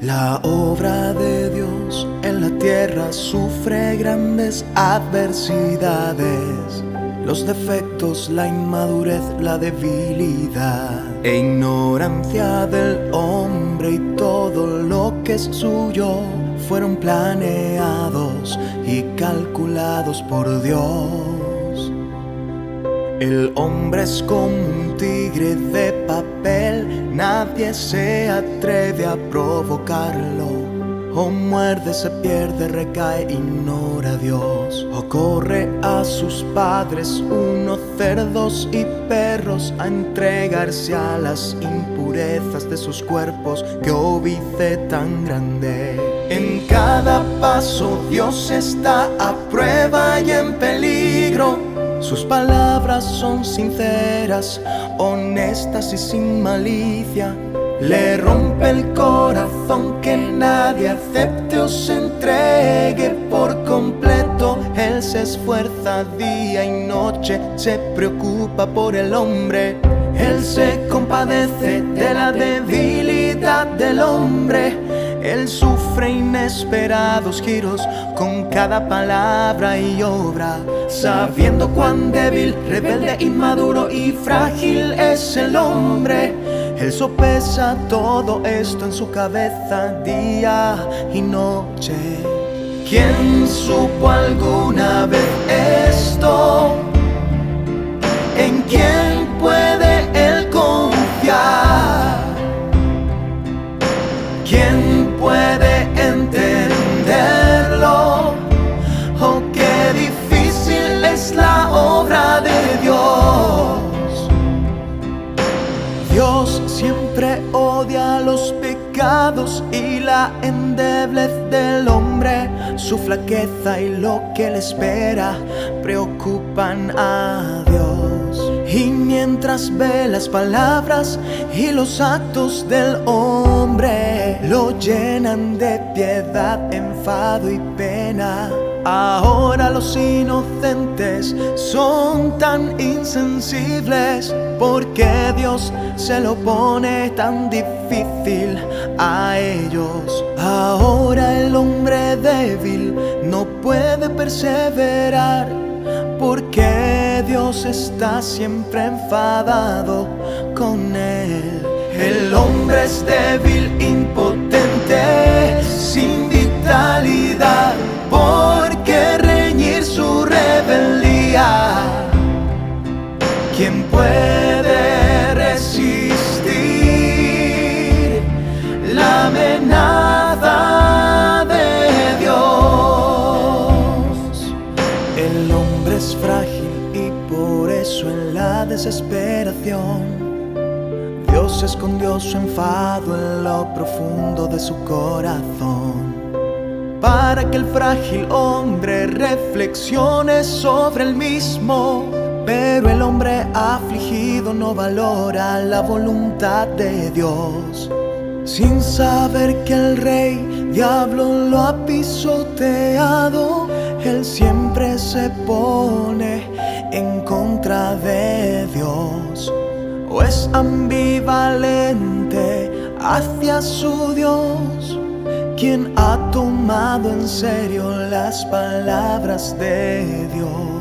La obra de Dios en la tierra sufre grandes adversidades. Los defectos, la inmadurez, la debilidad e ignorancia del hombre y todo lo que es suyo fueron planeados y calculados por Dios. El hombre es como un tigre de papel, nadie se atreve a provocarlo. O muerde, se pierde, recae, ignora a Dios. O corre a sus padres, unos cerdos y perros, a entregarse a las impurezas de sus cuerpos. Que óbice tan grande. En cada paso Dios está a prueba y en peligro. Sus palabras son sinceras, honestas y sin malicia. Le rompe el corazón que nadie acepte o se entregue por completo. Él se esfuerza día y noche, se preocupa por el hombre. Él se compadece de la debilidad del hombre. Él sufre inesperados giros con cada palabra y obra, sabiendo cuán débil, rebelde, inmaduro y frágil es el hombre. Él sopesa todo esto en su cabeza día y noche. ¿Quién supo alguna vez esto? ¿En quién siempre odia los pecados y la endeblez del hombre. Su flaqueza y lo que le espera preocupan a Dios. Y mientras ve las palabras y los actos del hombre, lo llenan de piedad, enfado y pena. Ahora los inocentes insensibles porque Dios se lo pone tan difícil a ellos. Ahora el hombre débil no puede perseverar porque Dios está siempre enfadado con él. El hombre es débil, impotente, ¿Quién puede resistir la amenaza de Dios? El hombre es frágil y por eso en la desesperación Dios escondió su enfado en lo profundo de su corazón para que el frágil hombre reflexione sobre el mismo. Pero el hombre afligido no valora la voluntad de Dios, sin saber que el rey diablo lo ha pisoteado. Él siempre se pone en contra de Dios o es ambivalente hacia su Dios, quien ha tomado en serio las palabras de Dios.